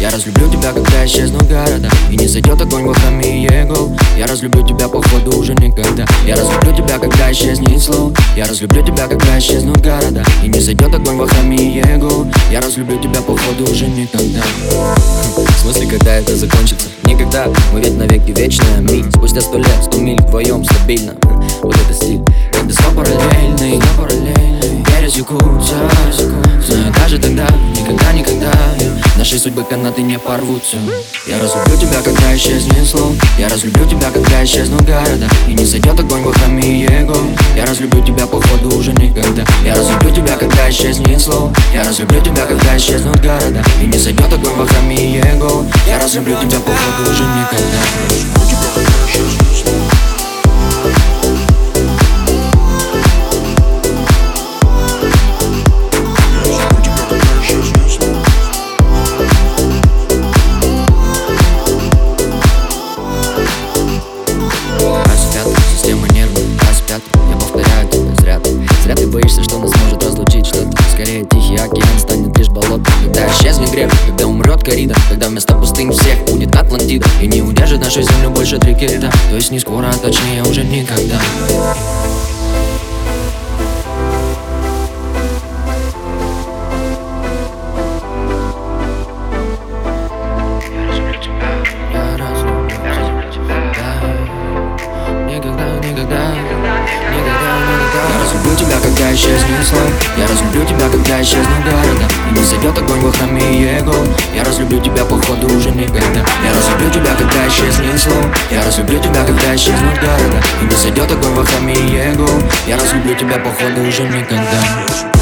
Я разлюблю тебя, когда исчезнут города. И не зайдет огонь в храме его Я разлюблю тебя, походу, уже никогда. Я разлюблю тебя, когда исчезнет слов Я разлюблю тебя, когда исчезнут города. И не зайдет огонь в храме его Я разлюблю тебя, походу, уже никогда. В смысле, когда это закончится? Никогда, мы ведь навеки вечная Ми, спустя сто лет, сто миль вдвоем стабильно. Вот это стиль. Когда снова параллельный, параллельный. Пересекутся, знаю судьбы канаты не порвутся. Я разлюблю тебя, когда исчезнет слов Я разлюблю тебя, когда исчезнут города. И не зайдет огонь в храме его. Я разлюблю тебя, походу, уже никогда. Я разлюблю тебя, когда исчезнет слов Я разлюблю тебя, когда исчезнут города. И не зайдет огонь в храме его. Я разлюблю тебя, походу, уже никогда. Распят, Повторяю тебе зря ты Зря ты боишься, что нас может разлучить Что-то. Скорее тихий океан станет лишь болотом. Когда исчезнет греб, когда умрет корида Когда вместо пустынь всех будет Атлантида. И не удержит нашу землю больше три кита. То есть не скоро, а точнее уже Никогда, никогда Никогда, никогда Я разлюблю тебя, когда исчезнет слов Я разлюблю тебя, когда исчезнут города. И не зайдет огонь в храме его. Я разлюблю тебя, походу, уже никогда Я разлюблю тебя, когда исчезнет слов Я разлюблю тебя, когда исчезнут города. И не зайдет огонь в храме его. Я разлюблю тебя, походу, уже никогда